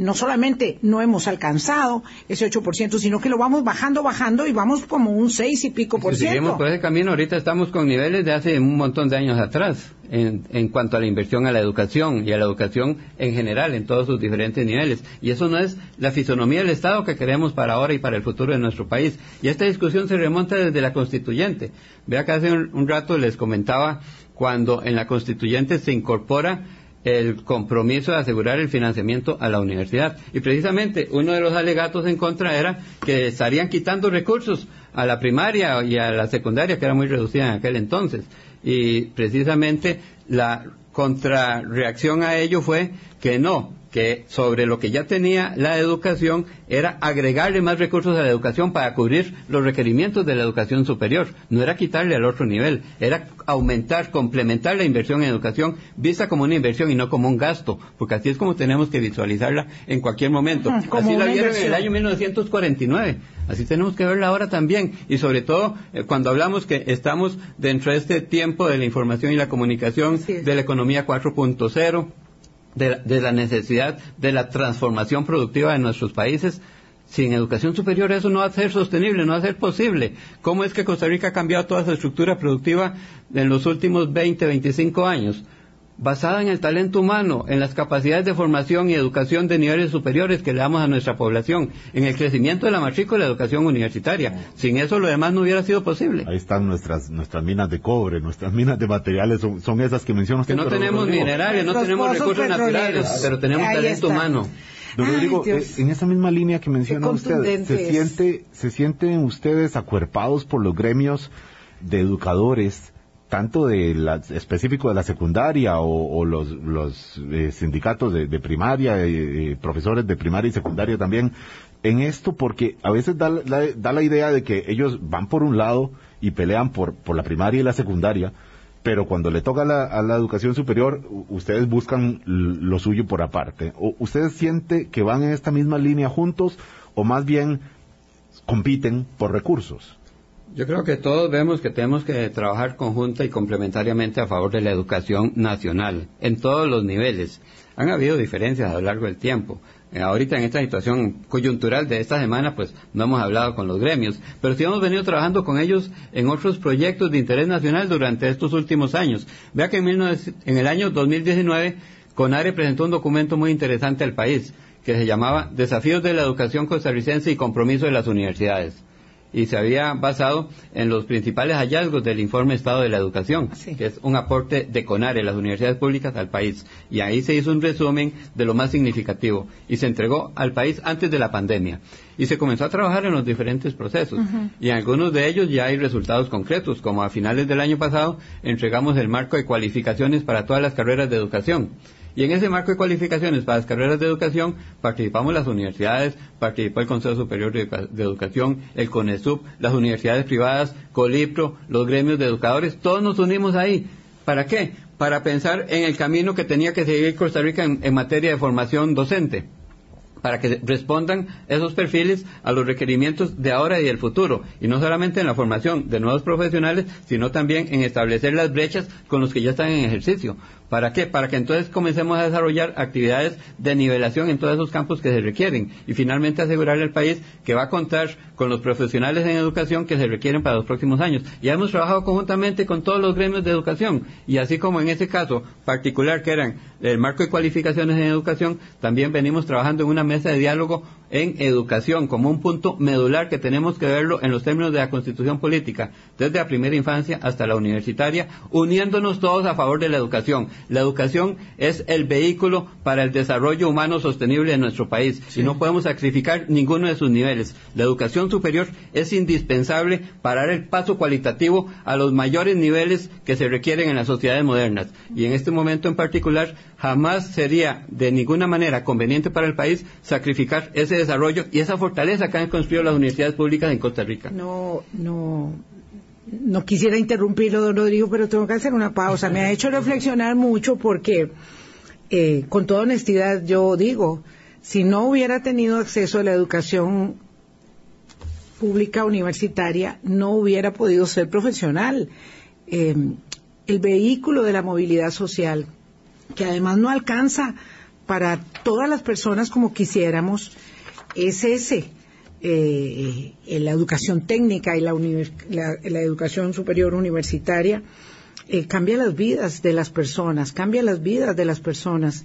no solamente no hemos alcanzado ese 8%, sino que lo vamos bajando, bajando y vamos como un 6 y pico por Si seguimos ciento. por ese camino, ahorita estamos con niveles de hace un montón de años atrás en, en cuanto a la inversión a la educación y a la educación en general en todos sus diferentes niveles. Y eso no es la fisonomía del Estado que queremos para ahora y para el futuro de nuestro país. Y esta discusión se remonta desde la constituyente. Vea que hace un, un rato les comentaba cuando en la constituyente se incorpora el compromiso de asegurar el financiamiento a la universidad. Y precisamente uno de los alegatos en contra era que estarían quitando recursos a la primaria y a la secundaria, que era muy reducida en aquel entonces. Y precisamente la contrarreacción a ello fue que no, que sobre lo que ya tenía la educación era agregarle más recursos a la educación para cubrir los requerimientos de la educación superior. No era quitarle al otro nivel, era aumentar, complementar la inversión en educación vista como una inversión y no como un gasto, porque así es como tenemos que visualizarla en cualquier momento. así la vieron en el año 1949, así tenemos que verla ahora también. Y sobre todo eh, cuando hablamos que estamos dentro de este tiempo de la información y la comunicación, de la economía 4.0, de, la necesidad de la transformación productiva de nuestros países, sin educación superior eso no va a ser sostenible, no va a ser posible. ¿Cómo es que Costa Rica ha cambiado toda su estructura productiva en los últimos 20, 25 años? Basada en el talento humano, en las capacidades de formación y educación de niveles superiores que le damos a nuestra población, en el crecimiento de la matrícula y la educación universitaria. Sin eso lo demás no hubiera sido posible. Ahí están nuestras nuestras minas de cobre, nuestras minas de materiales, son, esas que mencionas. Que no tenemos minerales, no tenemos recursos naturales, pero tenemos talento humano. Don Rodrigo, eh, en esa misma línea que menciona usted, ¿se, siente, ¿se sienten ustedes acuerpados por los gremios de educadores, tanto de la, específico de la secundaria o, los, los eh, sindicatos de, primaria, eh, profesores de primaria y secundaria también, en esto? Porque a veces da la, da la idea de que ellos van por un lado y pelean por, por la primaria y la secundaria, pero cuando le toca a la educación superior, ustedes buscan lo suyo por aparte. ¿O ¿Ustedes sienten que van en esta misma línea juntos o más bien compiten por recursos? Yo creo que todos vemos que tenemos que trabajar conjunta y complementariamente a favor de la educación nacional, en todos los niveles. Han habido diferencias a lo largo del tiempo. Eh, ahorita en esta situación coyuntural de esta semana, pues no hemos hablado con los gremios, pero sí hemos venido trabajando con ellos en otros proyectos de interés nacional durante estos últimos años. Vea que en, en el año 2019, CONARE presentó un documento muy interesante al país, que se llamaba Desafíos de la Educación Costarricense y Compromiso de las Universidades y se había basado en los principales hallazgos del informe Estado de la Educación, que es un aporte de CONARE, las universidades públicas, al país. Y ahí se hizo un resumen de lo más significativo y se entregó al país antes de la pandemia. Y se comenzó a trabajar en los diferentes procesos. Y en algunos de ellos ya hay resultados concretos, como a finales del año pasado entregamos el marco de cualificaciones para todas las carreras de educación y en ese marco de cualificaciones para las carreras de educación participamos las universidades, participó el Consejo Superior de, Educación, el CONESUB, las universidades privadas, Colipro, los gremios de educadores, todos nos unimos ahí. ¿Para qué? Para pensar en el camino que tenía que seguir Costa Rica en materia de formación docente para que respondan esos perfiles a los requerimientos de ahora y del futuro, y no solamente en la formación de nuevos profesionales, sino también en establecer las brechas con los que ya están en ejercicio. ¿Para qué? Para que entonces comencemos a desarrollar actividades de nivelación en todos esos campos que se requieren y finalmente asegurarle al país que va a contar con los profesionales en educación que se requieren para los próximos años. Ya hemos trabajado conjuntamente con todos los gremios de educación y así como en ese caso particular que eran el marco de cualificaciones en educación, también venimos trabajando en una mesa de diálogo en educación como un punto medular que tenemos que verlo en los términos de la constitución política, desde la primera infancia hasta la universitaria, uniéndonos todos a favor de la educación. La educación es el vehículo para el desarrollo humano sostenible de nuestro país y no podemos sacrificar ninguno de sus niveles. La educación superior es indispensable para dar el paso cualitativo a los mayores niveles que se requieren en las sociedades modernas. Y en este momento en particular, jamás sería de ninguna manera conveniente para el país sacrificar ese desarrollo y esa fortaleza que han construido las universidades públicas en Costa Rica. No, no, no quisiera interrumpirlo, don Rodrigo, pero tengo que hacer una pausa. Me ha hecho reflexionar mucho porque, eh, con toda honestidad, yo digo, si no hubiera tenido acceso a la educación pública universitaria, no hubiera podido ser profesional. Eh, el vehículo de la movilidad social que además no alcanza para todas las personas como quisiéramos, es ese. Eh, la educación técnica y la, educación superior universitaria eh, cambia las vidas de las personas, cambia las vidas de las personas.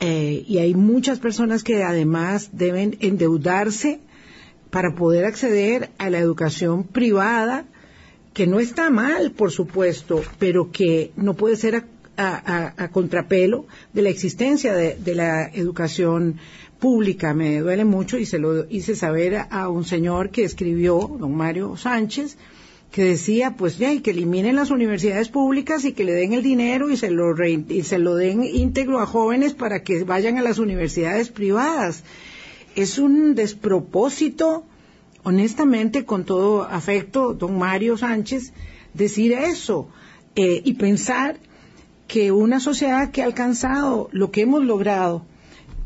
Eh, y hay muchas personas que además deben endeudarse para poder acceder a la educación privada, que no está mal, por supuesto, pero que no puede ser a, contrapelo de la existencia de, la educación pública. Me duele mucho y se lo hice saber a, un señor que escribió, don Mario Sánchez, que decía, pues ya, y que eliminen las universidades públicas y que le den el dinero y se lo, y se lo den íntegro a jóvenes para que vayan a las universidades privadas. Es un despropósito, honestamente, con todo afecto, don Mario Sánchez, decir eso eh, y pensar que una sociedad que ha alcanzado lo que hemos logrado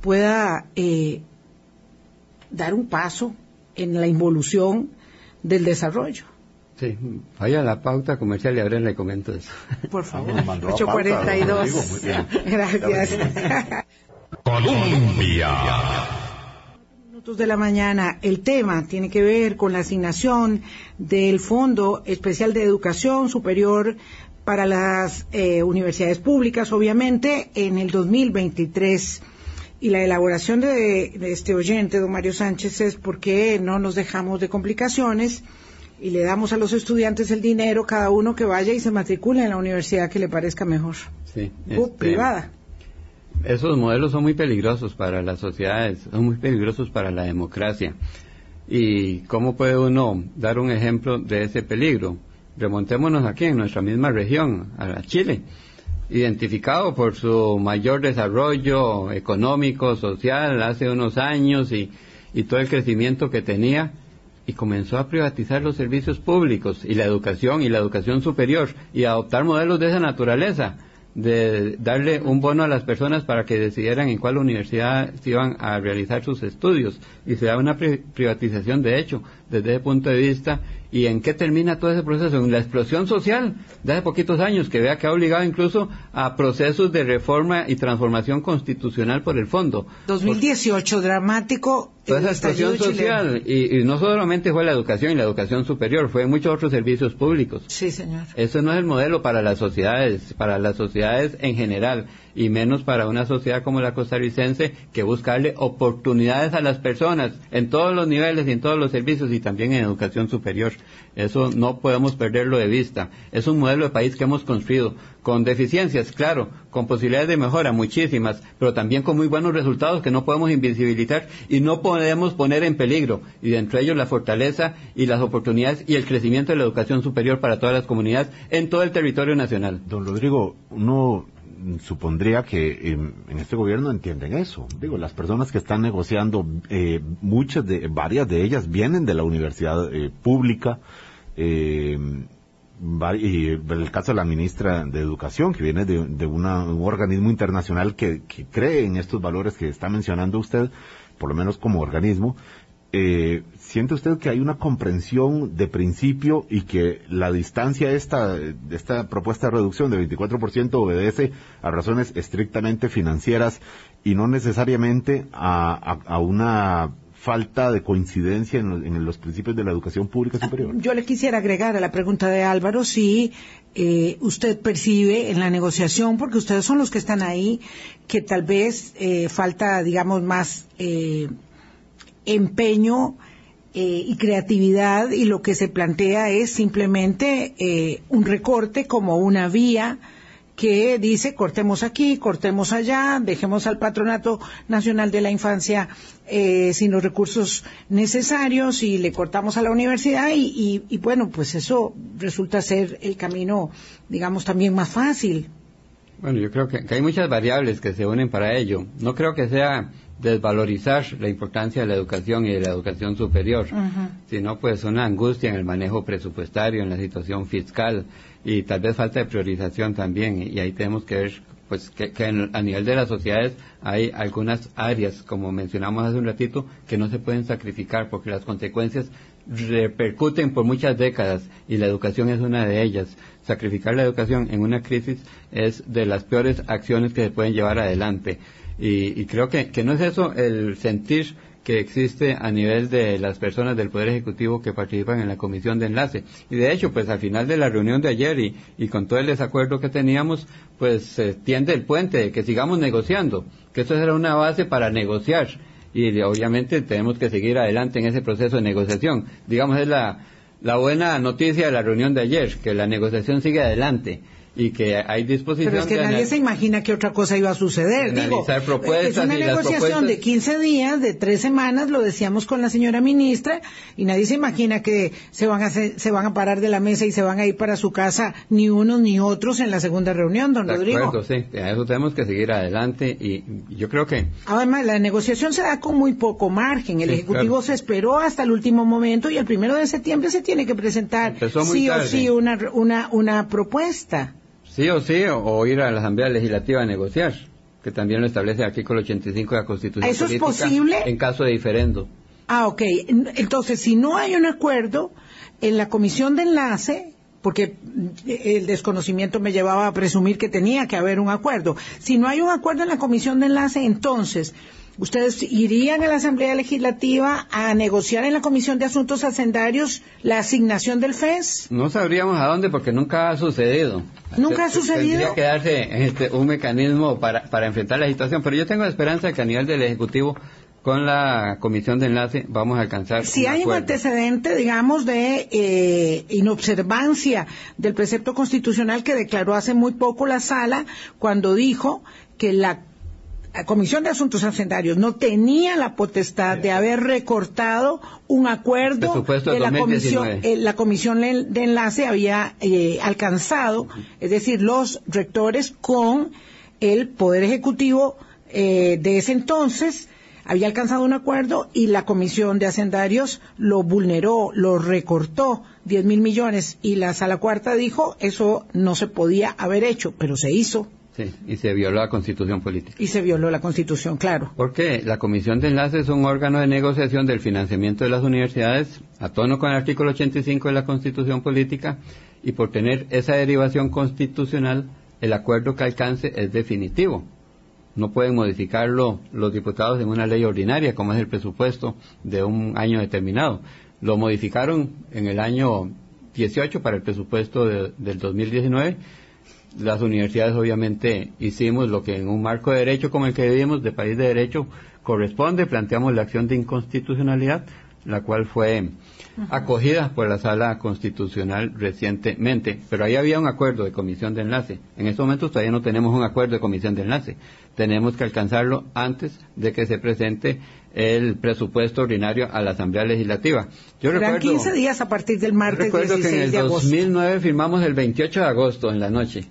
pueda eh, dar un paso en la involución del desarrollo. Sí, vaya a la pauta comercial y ahora le comento eso. Por favor, 842. Gracias. Colombia. Minutos de la mañana. El tema tiene que ver con la asignación del Fondo Especial de Educación Superior para las eh, universidades públicas, obviamente, en el 2023. Y la elaboración de, de este oyente, don Mario Sánchez, es porque no nos dejamos de complicaciones y le damos a los estudiantes el dinero, cada uno que vaya y se matricule en la universidad que le parezca mejor. Sí, Uh, este, privada. Esos modelos son muy peligrosos para las sociedades, son muy peligrosos para la democracia. ¿Y cómo puede uno dar un ejemplo de ese peligro? Remontémonos aquí en nuestra misma región, a Chile, identificado por su mayor desarrollo económico, social, hace unos años y, y todo el crecimiento que tenía, y comenzó a privatizar los servicios públicos y la educación y la educación superior y a adoptar modelos de esa naturaleza de darle un bono a las personas para que decidieran en cuál universidad se iban a realizar sus estudios y se da una pri- privatización de hecho desde ese punto de vista y en qué termina todo ese proceso en la explosión social de hace poquitos años que vea que ha obligado incluso a procesos de reforma y transformación constitucional por el fondo 2018, dramático. toda esa explosión social y, y no solamente fue la educación y la educación superior fue muchos otros servicios públicos Sí, señor. eso no es el modelo para las sociedades, para las sociedades en general, y menos para una sociedad como la costarricense que busca darle oportunidades a las personas en todos los niveles y en todos los servicios y también en educación superior. Eso no podemos perderlo de vista. Es un modelo de país que hemos construido con deficiencias, claro, con posibilidades de mejora, muchísimas, pero también con muy buenos resultados que no podemos invisibilitar y no podemos poner en peligro, y entre ellos la fortaleza y las oportunidades y el crecimiento de la educación superior para todas las comunidades en todo el territorio nacional. Don Rodrigo, uno supondría que em, en este gobierno entienden eso. Digo, las personas que están negociando, eh, muchas de, varias de ellas vienen de la universidad eh, pública, eh, y el caso de la ministra de Educación, que viene de, de una- un organismo internacional que, que cree en estos valores que está mencionando usted, por lo menos como organismo, eh, ¿siente usted que hay una comprensión de principio y que la distancia esta, de esta propuesta de reducción de 24% obedece a razones estrictamente financieras y no necesariamente a, a- a una falta de coincidencia en los, en los principios de la educación pública superior? Yo le quisiera agregar a la pregunta de Álvaro si eh, usted percibe en la negociación, porque ustedes son los que están ahí, que tal vez eh, falta, digamos, más eh, empeño eh, y creatividad y lo que se plantea es simplemente eh, un recorte como una vía que dice cortemos aquí, cortemos allá, dejemos al Patronato Nacional de la Infancia eh, sin los recursos necesarios y le cortamos a la universidad y, y- bueno, pues eso resulta ser el camino, digamos, también más fácil. Bueno, yo creo que hay muchas variables que se unen para ello. No creo que sea desvalorizar la importancia de la educación y de la educación superior, sino pues una angustia en el manejo presupuestario, en la situación fiscal y tal vez falta de priorización también. Y, ahí tenemos que ver pues que, que en- a nivel de las sociedades hay algunas áreas, como mencionamos hace un ratito, que no se pueden sacrificar porque las consecuencias repercuten por muchas décadas y la educación es una de ellas. Sacrificar la educación en una crisis es de las peores acciones que se pueden llevar adelante. Y, y creo que, que no es eso el sentir que existe a nivel de las personas del Poder Ejecutivo que participan en la comisión de enlace. Y de hecho, pues al final de la reunión de ayer y, con todo el desacuerdo que teníamos, pues se tiende el puente de que sigamos negociando, que eso será una base para negociar. Y obviamente tenemos que seguir adelante en ese proceso de negociación. Digamos, es la buena noticia de la reunión de ayer, que la negociación sigue adelante. Y que hay disposición Pero es que de nadie se imagina que otra cosa iba a suceder. de Digo, es una negociación propuestas- de 15 días, de tres semanas, lo decíamos con la señora ministra, y nadie se imagina que se van a hacer- se van a parar de la mesa y se van a ir para su casa ni unos ni otros en la segunda reunión, don De Rodrigo. acuerdo, sí, en eso tenemos que seguir adelante y yo creo que Además, la negociación se da con muy poco margen. El Sí, Ejecutivo claro. se esperó hasta el último momento y el primero de septiembre se tiene que presentar sí o tarde. sí una, una, una propuesta. Sí o sí, o, o ir a la Asamblea Legislativa a negociar, que también lo establece el artículo 85 de la Constitución ¿Eso es posible? En caso de diferendo. Ah, ok. Entonces, si no hay un acuerdo en la comisión de enlace, porque el desconocimiento me llevaba a presumir que tenía que haber un acuerdo, si no hay un acuerdo en la comisión de enlace, entonces, ¿ustedes irían a la Asamblea Legislativa a negociar en la Comisión de Asuntos Hacendarios la asignación del FES? No sabríamos a dónde porque nunca ha sucedido. ¿Nunca ha sucedido? Tendría que darse este, un mecanismo para, para enfrentar la situación, pero yo tengo esperanza de que a nivel del Ejecutivo, con la Comisión de Enlace, vamos a alcanzar Si hay un antecedente, digamos, de eh, inobservancia del precepto constitucional que declaró hace muy poco la sala cuando dijo que la la Comisión de Asuntos Hacendarios no tenía la potestad de haber recortado un acuerdo que la 2019. comisión, eh, la comisión de enlace había eh, alcanzado, es decir, los rectores con el Poder Ejecutivo eh, de ese entonces había alcanzado un acuerdo y la Comisión de Hacendarios lo vulneró, lo recortó 10 mil millones y la Sala Cuarta dijo eso no se podía haber hecho, pero se hizo Sí, y se violó la Constitución Política. y se violó la Constitución, claro. Porque la Comisión de Enlace es un órgano de negociación del financiamiento de las universidades, a tono con el artículo 85 de la Constitución Política, y por tener esa derivación constitucional, el acuerdo que alcance es definitivo. No pueden modificarlo los diputados en una ley ordinaria, como es el presupuesto de un año determinado. Lo modificaron en el año 18 para el presupuesto de- del 2019 las universidades obviamente hicimos lo que en un marco de derecho como el que vivimos, de país de derecho, corresponde, planteamos la acción de inconstitucionalidad, la cual fue acogida por la sala constitucional recientemente, pero ahí había un acuerdo de comisión de enlace. En estos momentos todavía no tenemos un acuerdo de comisión de enlace. Tenemos que alcanzarlo antes de que se presente el presupuesto ordinario a la Asamblea Legislativa. Yo Serán recuerdo, 15 días a partir del martes recuerdo que en 16 el de agosto. 2009 firmamos el 28 de agosto en la noche.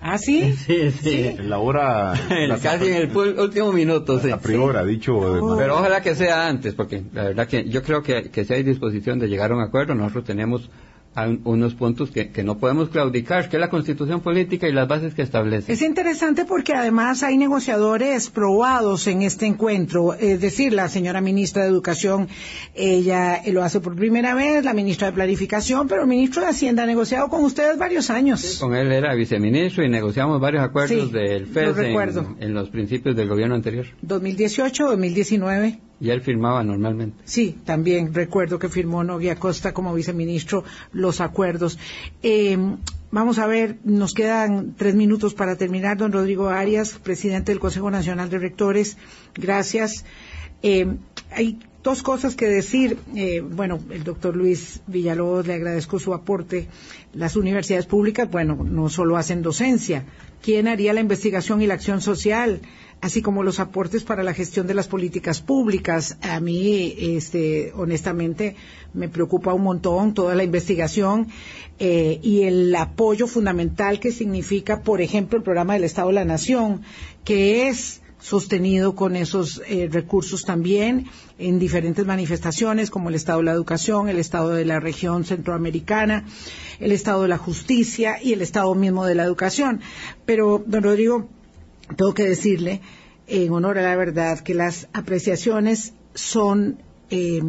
¿Ah, sí? Sí, sí. En la hora... la- Casi en el último minuto, sí. A priori, dicho de Oh. Pero ojalá que sea antes, porque la verdad que yo creo que, que si hay disposición de llegar a un acuerdo, nosotros tenemos a un- unos puntos que, que no podemos claudicar, que es la constitución política y las bases que establece. Es interesante porque además hay negociadores probados en este encuentro. Es decir, la señora ministra de Educación, ella lo hace por primera vez, la ministra de Planificación, pero el ministro de Hacienda ha negociado con ustedes varios años. Con él era viceministro y negociamos varios acuerdos Sí, del lo FES recuerdo. en, en los principios del gobierno anterior. 2018, 2019. Y él firmaba normalmente. Sí, también recuerdo que firmó Novia Costa como viceministro los acuerdos. Eh, vamos a ver, nos quedan tres minutos para terminar. Don Rodrigo Arias, presidente del Consejo Nacional de Rectores, gracias. Eh, hay dos cosas que decir. Eh, bueno, el doctor Luis Villalobos le agradezco su aporte. Las universidades públicas, bueno, no solo hacen docencia. ¿Quién haría la investigación y la acción social? Así como los aportes para la gestión de las políticas públicas. A mí, este, honestamente, me preocupa un montón toda la investigación eh, y el apoyo fundamental que significa, por ejemplo, el programa del Estado de la Nación, que es sostenido con esos eh, recursos también en diferentes manifestaciones como el estado de la educación, el estado de la región centroamericana, el estado de la justicia y el estado mismo de la educación. Pero, don Rodrigo, tengo que decirle, en honor a la verdad, que las apreciaciones son, eh,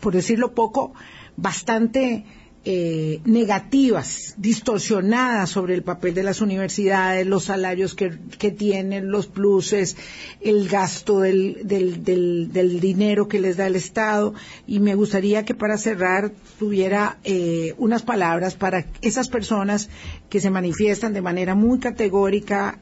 por decirlo poco, bastante eh, negativas, distorsionadas sobre el papel de las universidades, los salarios que, que tienen, los pluses, el gasto del, del, del, del, dinero que les da el Estado. Y me gustaría que para cerrar tuviera eh, unas palabras para esas personas que se manifiestan de manera muy categórica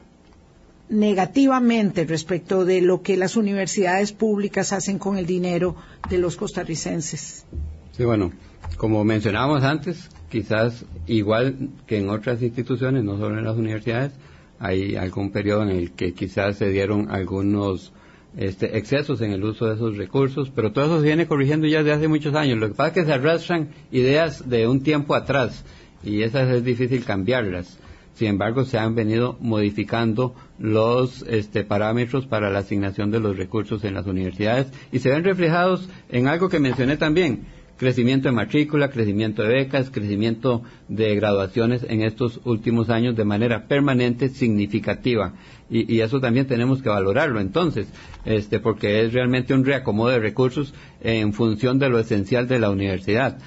negativamente respecto de lo que las universidades públicas hacen con el dinero de los costarricenses. Sí, bueno, como mencionábamos antes, quizás igual que en otras instituciones, no solo en las universidades, hay algún periodo en el que quizás se dieron algunos este, excesos en el uso de esos recursos, pero todo eso se viene corrigiendo ya desde hace muchos años. Lo que pasa es que se arrastran ideas de un tiempo atrás y esas es difícil cambiarlas. Sin embargo, se han venido modificando los este, parámetros para la asignación de los recursos en las universidades y se ven reflejados en algo que mencioné también, crecimiento de matrícula, crecimiento de becas, crecimiento de graduaciones en estos últimos años de manera permanente, significativa. Y, eso también tenemos que valorarlo entonces, este, porque es realmente un reacomodo de recursos en función de lo esencial de la universidad.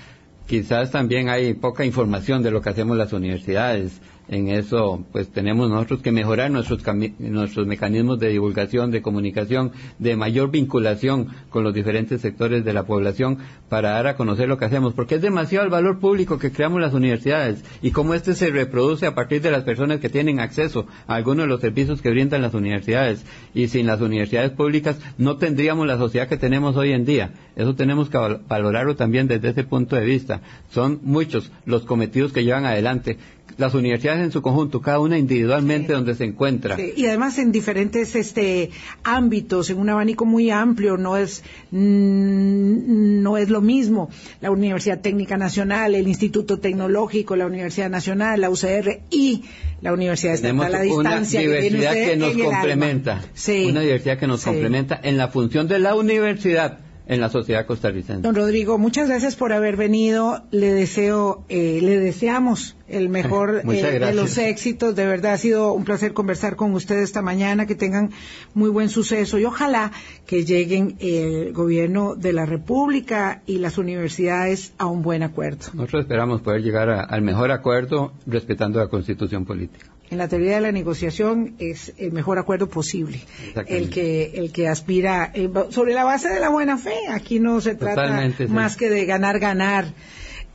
Quizás también hay poca información de lo que hacemos las universidades en eso pues tenemos nosotros que mejorar nuestros, nuestros mecanismos de divulgación, de comunicación, de mayor vinculación con los diferentes sectores de la población para dar a conocer lo que hacemos, porque es demasiado el valor público que creamos las universidades y cómo este se reproduce a partir de las personas que tienen acceso a algunos de los servicios que brindan las universidades y sin las universidades públicas no tendríamos la sociedad que tenemos hoy en día. Eso tenemos que valorarlo también desde ese punto de vista. Son muchos los cometidos que llevan adelante las universidades en su conjunto, cada una individualmente donde se encuentra. Y además en diferentes este, ámbitos, en un abanico muy amplio, no es, mm, no es lo mismo la Universidad Técnica Nacional, el Instituto Tecnológico, la Universidad Nacional, la UCR y la Universidad Estatal a la distancia. Una diversidad que, nos complementa. Una diversidad que nos complementa en la función de la universidad en la sociedad costarricense. Don Rodrigo, muchas gracias por haber venido. Le deseo, eh, le deseamos el mejor eh, de los éxitos. De verdad ha sido un placer conversar con usted esta mañana. Que tengan muy buen suceso y ojalá que lleguen el gobierno de la República y las universidades a un buen acuerdo. Nosotros esperamos poder llegar al mejor acuerdo respetando la Constitución política en la teoría de la negociación es el mejor acuerdo posible, el que el que aspira eh, sobre la base de la buena fe. Aquí no se trata más que de ganar ganar.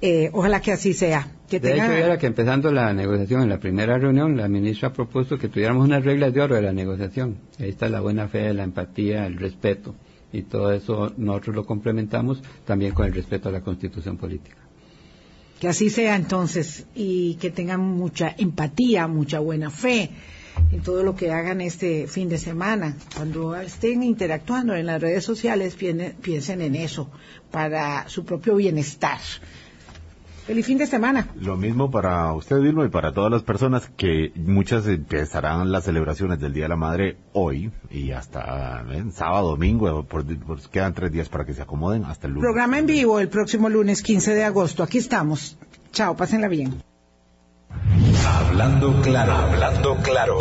Eh, ojalá que así sea. Que de hecho, era que empezando la negociación en la primera reunión, la ministra ha propuesto que tuviéramos unas reglas de oro de la negociación. Ahí está la buena fe, la empatía, el respeto. Y todo eso nosotros lo complementamos también con el respeto a la constitución política. Que así sea entonces y que tengan mucha empatía, mucha buena fe en todo lo que hagan este fin de semana. Cuando estén interactuando en las redes sociales, piensen en eso para su propio bienestar. Feliz fin de semana. Lo mismo para usted, Dilma, y para todas las personas que muchas empezarán las celebraciones del Día de la Madre hoy y hasta sábado, domingo, quedan tres días para que se acomoden hasta el lunes. Programa en vivo el próximo lunes 15 de agosto. Aquí estamos. Chao, pásenla bien. Hablando claro, hablando claro.